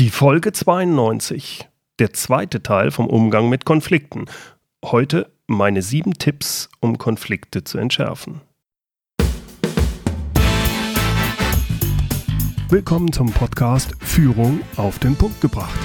Die Folge 92, der zweite Teil vom Umgang mit Konflikten. Heute meine sieben Tipps, um Konflikte zu entschärfen. Willkommen zum Podcast Führung auf den Punkt gebracht.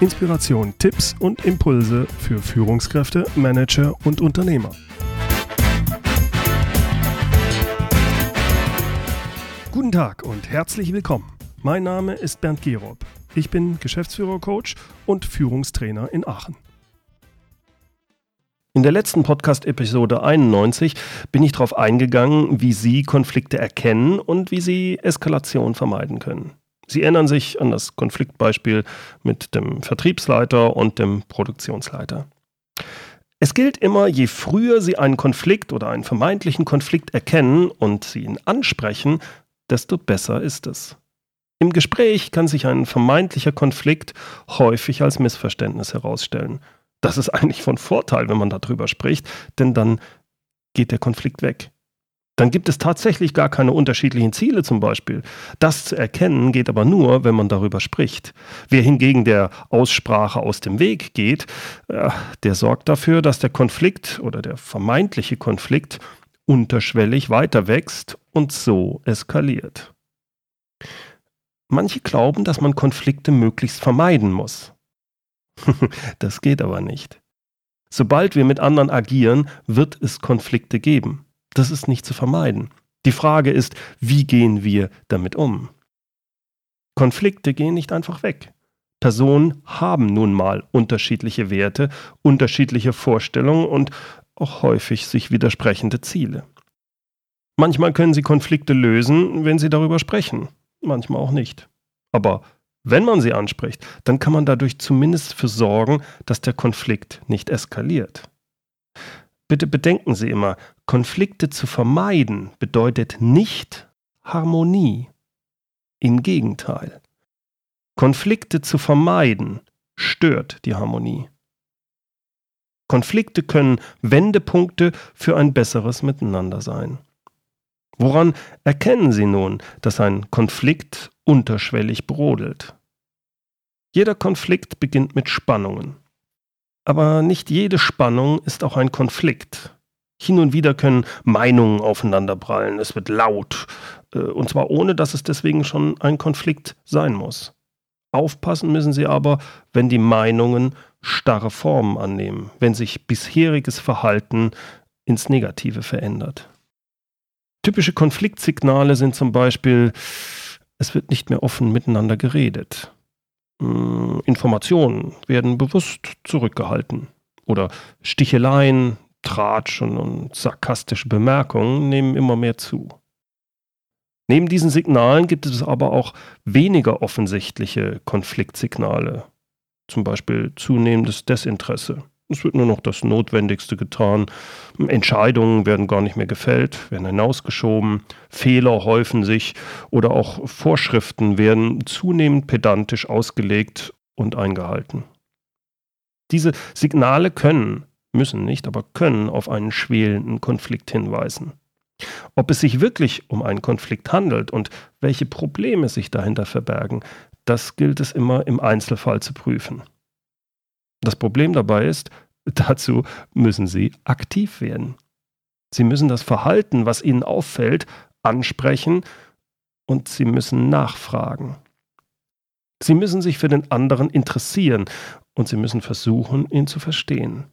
Inspiration, Tipps und Impulse für Führungskräfte, Manager und Unternehmer. Guten Tag und herzlich willkommen. Mein Name ist Bernd Gerob. Ich bin Geschäftsführer-Coach und Führungstrainer in Aachen. In der letzten Podcast-Episode 91 bin ich darauf eingegangen, wie Sie Konflikte erkennen und wie Sie Eskalation vermeiden können. Sie erinnern sich an das Konfliktbeispiel mit dem Vertriebsleiter und dem Produktionsleiter. Es gilt immer, je früher Sie einen Konflikt oder einen vermeintlichen Konflikt erkennen und Sie ihn ansprechen, desto besser ist es. Im Gespräch kann sich ein vermeintlicher Konflikt häufig als Missverständnis herausstellen. Das ist eigentlich von Vorteil, wenn man darüber spricht, denn dann geht der Konflikt weg. Dann gibt es tatsächlich gar keine unterschiedlichen Ziele zum Beispiel. Das zu erkennen geht aber nur, wenn man darüber spricht. Wer hingegen der Aussprache aus dem Weg geht, der sorgt dafür, dass der Konflikt oder der vermeintliche Konflikt unterschwellig weiter wächst und so eskaliert. Manche glauben, dass man Konflikte möglichst vermeiden muss. das geht aber nicht. Sobald wir mit anderen agieren, wird es Konflikte geben. Das ist nicht zu vermeiden. Die Frage ist, wie gehen wir damit um? Konflikte gehen nicht einfach weg. Personen haben nun mal unterschiedliche Werte, unterschiedliche Vorstellungen und auch häufig sich widersprechende Ziele. Manchmal können sie Konflikte lösen, wenn sie darüber sprechen, manchmal auch nicht. Aber wenn man sie anspricht, dann kann man dadurch zumindest für sorgen, dass der Konflikt nicht eskaliert. Bitte bedenken Sie immer, Konflikte zu vermeiden bedeutet nicht Harmonie. Im Gegenteil. Konflikte zu vermeiden stört die Harmonie. Konflikte können Wendepunkte für ein besseres Miteinander sein. Woran erkennen Sie nun, dass ein Konflikt unterschwellig brodelt? Jeder Konflikt beginnt mit Spannungen. Aber nicht jede Spannung ist auch ein Konflikt. Hin und wieder können Meinungen aufeinanderprallen, es wird laut, äh, und zwar ohne, dass es deswegen schon ein Konflikt sein muss. Aufpassen müssen Sie aber, wenn die Meinungen starre Formen annehmen, wenn sich bisheriges Verhalten ins Negative verändert. Typische Konfliktsignale sind zum Beispiel, es wird nicht mehr offen miteinander geredet. Hm, Informationen werden bewusst zurückgehalten. Oder Sticheleien, Tratschen und sarkastische Bemerkungen nehmen immer mehr zu. Neben diesen Signalen gibt es aber auch weniger offensichtliche Konfliktsignale, zum Beispiel zunehmendes Desinteresse. Es wird nur noch das Notwendigste getan. Entscheidungen werden gar nicht mehr gefällt, werden hinausgeschoben. Fehler häufen sich oder auch Vorschriften werden zunehmend pedantisch ausgelegt und eingehalten. Diese Signale können, müssen nicht, aber können auf einen schwelenden Konflikt hinweisen. Ob es sich wirklich um einen Konflikt handelt und welche Probleme sich dahinter verbergen, das gilt es immer im Einzelfall zu prüfen. Das Problem dabei ist, dazu müssen Sie aktiv werden. Sie müssen das Verhalten, was Ihnen auffällt, ansprechen und Sie müssen nachfragen. Sie müssen sich für den anderen interessieren und Sie müssen versuchen, ihn zu verstehen.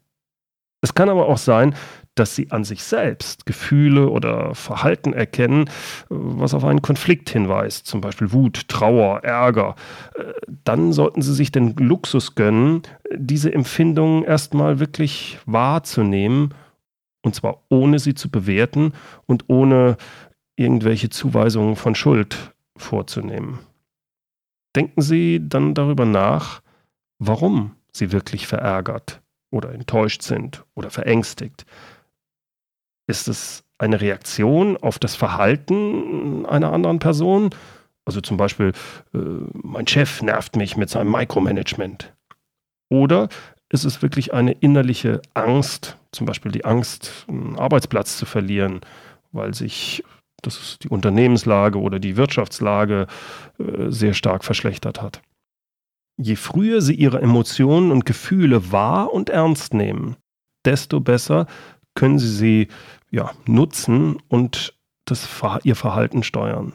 Es kann aber auch sein, dass sie an sich selbst Gefühle oder Verhalten erkennen, was auf einen Konflikt hinweist, zum Beispiel Wut, Trauer, Ärger. Dann sollten sie sich den Luxus gönnen, diese Empfindungen erstmal wirklich wahrzunehmen, und zwar ohne sie zu bewerten und ohne irgendwelche Zuweisungen von Schuld vorzunehmen. Denken Sie dann darüber nach, warum Sie wirklich verärgert oder enttäuscht sind oder verängstigt? Ist es eine Reaktion auf das Verhalten einer anderen Person? Also zum Beispiel, äh, mein Chef nervt mich mit seinem Micromanagement. Oder ist es wirklich eine innerliche Angst, zum Beispiel die Angst, einen Arbeitsplatz zu verlieren, weil sich dass es die Unternehmenslage oder die Wirtschaftslage äh, sehr stark verschlechtert hat. Je früher Sie Ihre Emotionen und Gefühle wahr und ernst nehmen, desto besser können Sie sie ja, nutzen und das, Ihr Verhalten steuern.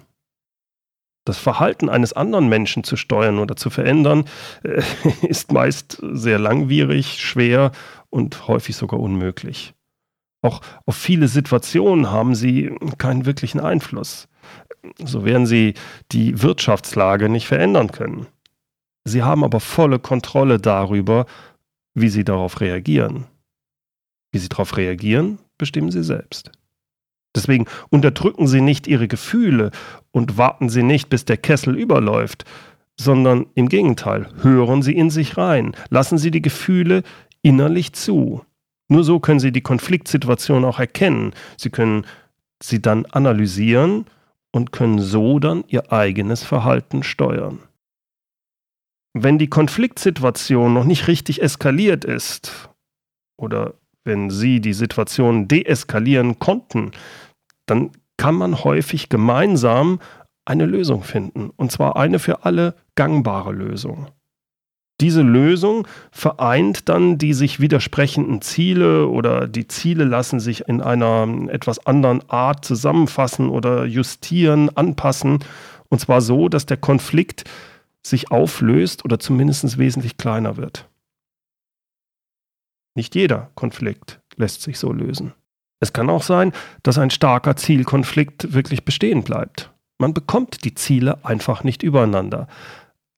Das Verhalten eines anderen Menschen zu steuern oder zu verändern, äh, ist meist sehr langwierig, schwer und häufig sogar unmöglich. Auch auf viele Situationen haben sie keinen wirklichen Einfluss. So werden sie die Wirtschaftslage nicht verändern können. Sie haben aber volle Kontrolle darüber, wie sie darauf reagieren. Wie sie darauf reagieren, bestimmen sie selbst. Deswegen unterdrücken Sie nicht Ihre Gefühle und warten Sie nicht, bis der Kessel überläuft, sondern im Gegenteil, hören Sie in sich rein, lassen Sie die Gefühle innerlich zu. Nur so können Sie die Konfliktsituation auch erkennen. Sie können sie dann analysieren und können so dann Ihr eigenes Verhalten steuern. Wenn die Konfliktsituation noch nicht richtig eskaliert ist oder wenn Sie die Situation deeskalieren konnten, dann kann man häufig gemeinsam eine Lösung finden. Und zwar eine für alle gangbare Lösung. Diese Lösung vereint dann die sich widersprechenden Ziele oder die Ziele lassen sich in einer etwas anderen Art zusammenfassen oder justieren, anpassen. Und zwar so, dass der Konflikt sich auflöst oder zumindest wesentlich kleiner wird. Nicht jeder Konflikt lässt sich so lösen. Es kann auch sein, dass ein starker Zielkonflikt wirklich bestehen bleibt. Man bekommt die Ziele einfach nicht übereinander.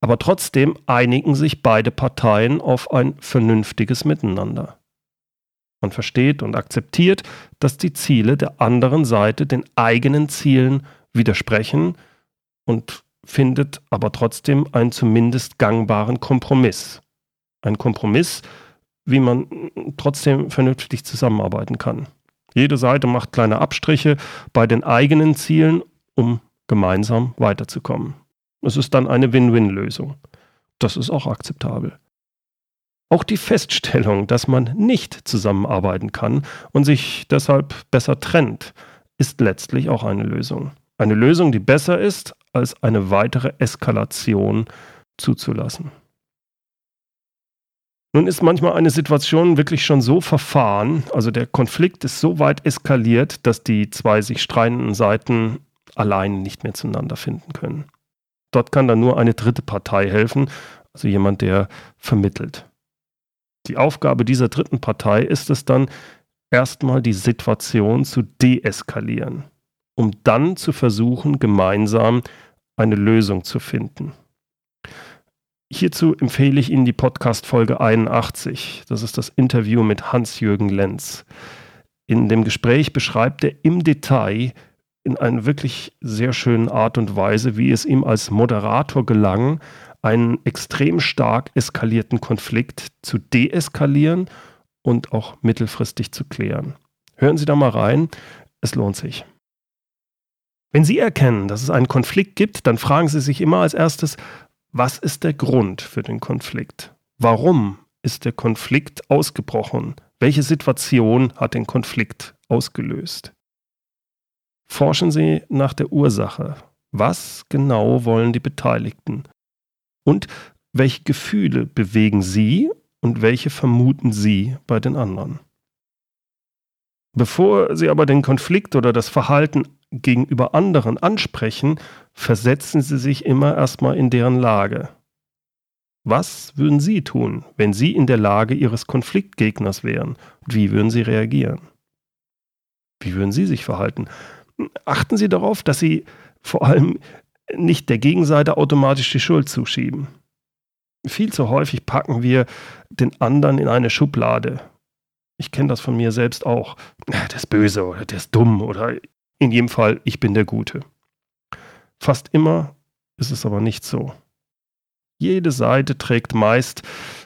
Aber trotzdem einigen sich beide Parteien auf ein vernünftiges Miteinander. Man versteht und akzeptiert, dass die Ziele der anderen Seite den eigenen Zielen widersprechen und findet aber trotzdem einen zumindest gangbaren Kompromiss. Ein Kompromiss, wie man trotzdem vernünftig zusammenarbeiten kann. Jede Seite macht kleine Abstriche bei den eigenen Zielen, um gemeinsam weiterzukommen. Es ist dann eine Win-Win-Lösung. Das ist auch akzeptabel. Auch die Feststellung, dass man nicht zusammenarbeiten kann und sich deshalb besser trennt, ist letztlich auch eine Lösung. Eine Lösung, die besser ist, als eine weitere Eskalation zuzulassen. Nun ist manchmal eine Situation wirklich schon so verfahren, also der Konflikt ist so weit eskaliert, dass die zwei sich streitenden Seiten allein nicht mehr zueinander finden können. Dort kann dann nur eine dritte Partei helfen, also jemand, der vermittelt. Die Aufgabe dieser dritten Partei ist es dann, erstmal die Situation zu deeskalieren, um dann zu versuchen, gemeinsam eine Lösung zu finden. Hierzu empfehle ich Ihnen die Podcast-Folge 81. Das ist das Interview mit Hans-Jürgen Lenz. In dem Gespräch beschreibt er im Detail in einer wirklich sehr schönen Art und Weise, wie es ihm als Moderator gelang, einen extrem stark eskalierten Konflikt zu deeskalieren und auch mittelfristig zu klären. Hören Sie da mal rein, es lohnt sich. Wenn Sie erkennen, dass es einen Konflikt gibt, dann fragen Sie sich immer als erstes, was ist der Grund für den Konflikt? Warum ist der Konflikt ausgebrochen? Welche Situation hat den Konflikt ausgelöst? Forschen Sie nach der Ursache. Was genau wollen die Beteiligten? Und welche Gefühle bewegen Sie und welche vermuten Sie bei den anderen? Bevor Sie aber den Konflikt oder das Verhalten gegenüber anderen ansprechen, versetzen Sie sich immer erstmal in deren Lage. Was würden Sie tun, wenn Sie in der Lage Ihres Konfliktgegners wären? Wie würden Sie reagieren? Wie würden Sie sich verhalten? Achten Sie darauf, dass Sie vor allem nicht der Gegenseite automatisch die Schuld zuschieben. Viel zu häufig packen wir den anderen in eine Schublade. Ich kenne das von mir selbst auch. Der ist böse oder der ist dumm oder in jedem Fall, ich bin der Gute. Fast immer ist es aber nicht so. Jede Seite trägt meist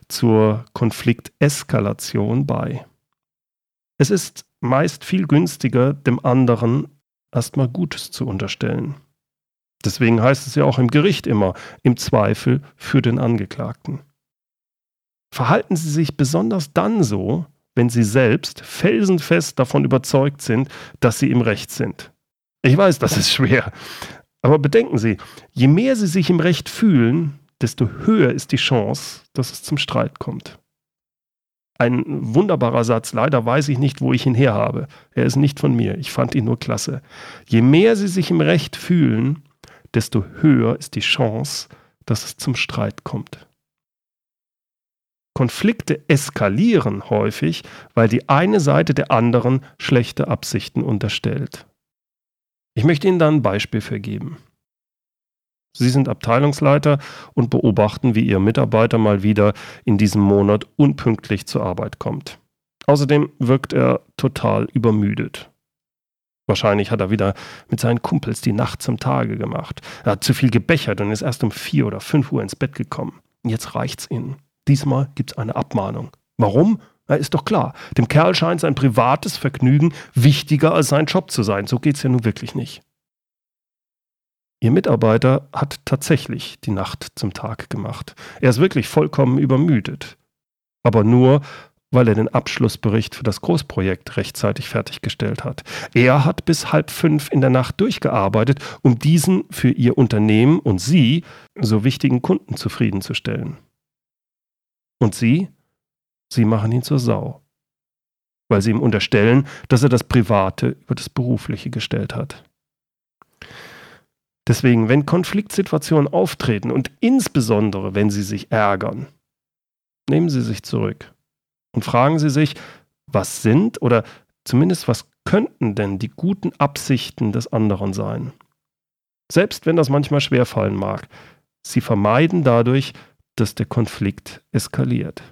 zur Konflikteskalation bei. Es ist meist viel günstiger, dem anderen erstmal Gutes zu unterstellen. Deswegen heißt es ja auch im Gericht immer, im Zweifel für den Angeklagten. Verhalten Sie sich besonders dann so, wenn sie selbst felsenfest davon überzeugt sind, dass sie im Recht sind. Ich weiß, das ist schwer. Aber bedenken Sie, je mehr Sie sich im Recht fühlen, desto höher ist die Chance, dass es zum Streit kommt. Ein wunderbarer Satz, leider weiß ich nicht, wo ich ihn her habe. Er ist nicht von mir, ich fand ihn nur klasse. Je mehr Sie sich im Recht fühlen, desto höher ist die Chance, dass es zum Streit kommt. Konflikte eskalieren häufig, weil die eine Seite der anderen schlechte Absichten unterstellt. Ich möchte Ihnen da ein Beispiel für geben. Sie sind Abteilungsleiter und beobachten, wie Ihr Mitarbeiter mal wieder in diesem Monat unpünktlich zur Arbeit kommt. Außerdem wirkt er total übermüdet. Wahrscheinlich hat er wieder mit seinen Kumpels die Nacht zum Tage gemacht. Er hat zu viel gebechert und ist erst um vier oder fünf Uhr ins Bett gekommen. Jetzt reicht's ihnen. Diesmal gibt's eine Abmahnung. Warum? Na, ist doch klar. Dem Kerl scheint sein privates Vergnügen wichtiger als sein Job zu sein. So geht's ja nun wirklich nicht. Ihr Mitarbeiter hat tatsächlich die Nacht zum Tag gemacht. Er ist wirklich vollkommen übermüdet. Aber nur, weil er den Abschlussbericht für das Großprojekt rechtzeitig fertiggestellt hat. Er hat bis halb fünf in der Nacht durchgearbeitet, um diesen für ihr Unternehmen und Sie so wichtigen Kunden zufriedenzustellen. Und Sie? Sie machen ihn zur Sau. Weil Sie ihm unterstellen, dass er das Private über das Berufliche gestellt hat. Deswegen, wenn Konfliktsituationen auftreten und insbesondere wenn Sie sich ärgern, nehmen Sie sich zurück und fragen Sie sich, was sind oder zumindest was könnten denn die guten Absichten des anderen sein? Selbst wenn das manchmal schwerfallen mag, Sie vermeiden dadurch, dass der Konflikt eskaliert.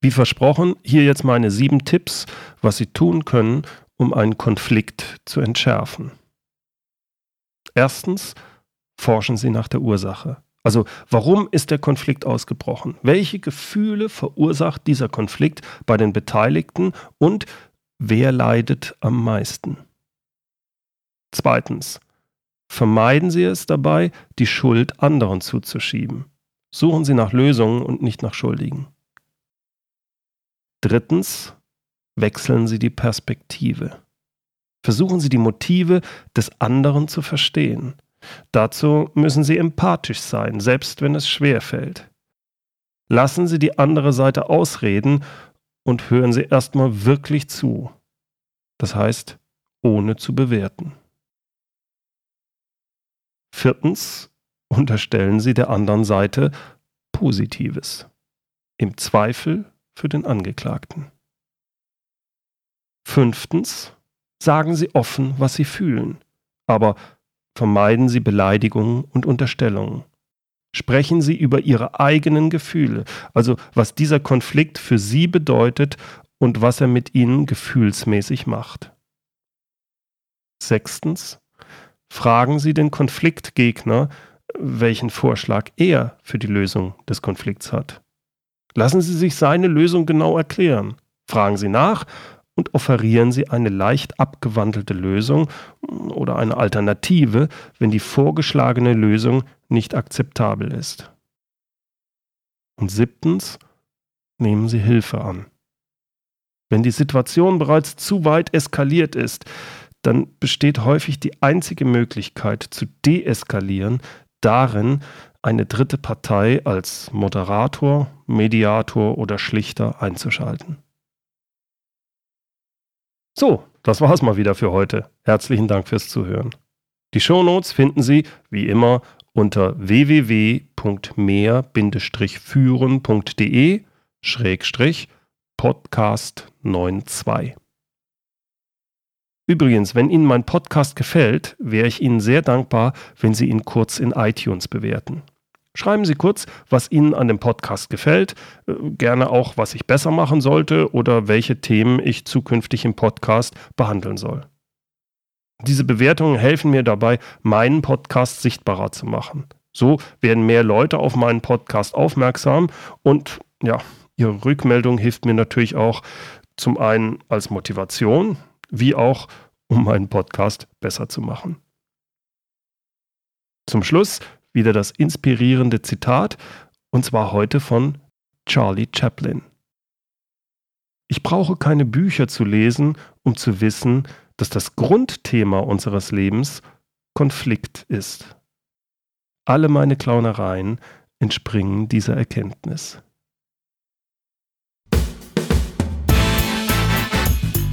Wie versprochen, hier jetzt meine sieben Tipps, was Sie tun können, um einen Konflikt zu entschärfen. Erstens, forschen Sie nach der Ursache. Also warum ist der Konflikt ausgebrochen? Welche Gefühle verursacht dieser Konflikt bei den Beteiligten und wer leidet am meisten? Zweitens, vermeiden Sie es dabei, die Schuld anderen zuzuschieben. Suchen Sie nach Lösungen und nicht nach Schuldigen. Drittens, wechseln Sie die Perspektive. Versuchen Sie die Motive des anderen zu verstehen. Dazu müssen Sie empathisch sein, selbst wenn es schwer fällt. Lassen Sie die andere Seite ausreden und hören Sie erstmal wirklich zu. Das heißt, ohne zu bewerten. Viertens, unterstellen Sie der anderen Seite Positives. Im Zweifel für den Angeklagten. Fünftens, sagen Sie offen, was Sie fühlen, aber Vermeiden Sie Beleidigungen und Unterstellungen. Sprechen Sie über Ihre eigenen Gefühle, also was dieser Konflikt für Sie bedeutet und was er mit Ihnen gefühlsmäßig macht. Sechstens. Fragen Sie den Konfliktgegner, welchen Vorschlag er für die Lösung des Konflikts hat. Lassen Sie sich seine Lösung genau erklären. Fragen Sie nach und offerieren Sie eine leicht abgewandelte Lösung oder eine Alternative, wenn die vorgeschlagene Lösung nicht akzeptabel ist. Und siebtens, nehmen Sie Hilfe an. Wenn die Situation bereits zu weit eskaliert ist, dann besteht häufig die einzige Möglichkeit zu deeskalieren darin, eine dritte Partei als Moderator, Mediator oder Schlichter einzuschalten. So, das war's mal wieder für heute. Herzlichen Dank fürs Zuhören. Die Shownotes finden Sie, wie immer, unter www.mehr-führen.de Schrägstrich Podcast 92. Übrigens, wenn Ihnen mein Podcast gefällt, wäre ich Ihnen sehr dankbar, wenn Sie ihn kurz in iTunes bewerten. Schreiben Sie kurz, was Ihnen an dem Podcast gefällt, äh, gerne auch, was ich besser machen sollte oder welche Themen ich zukünftig im Podcast behandeln soll. Diese Bewertungen helfen mir dabei, meinen Podcast sichtbarer zu machen. So werden mehr Leute auf meinen Podcast aufmerksam und ja, Ihre Rückmeldung hilft mir natürlich auch zum einen als Motivation, wie auch um meinen Podcast besser zu machen. Zum Schluss wieder das inspirierende Zitat, und zwar heute von Charlie Chaplin. Ich brauche keine Bücher zu lesen, um zu wissen, dass das Grundthema unseres Lebens Konflikt ist. Alle meine Clownereien entspringen dieser Erkenntnis.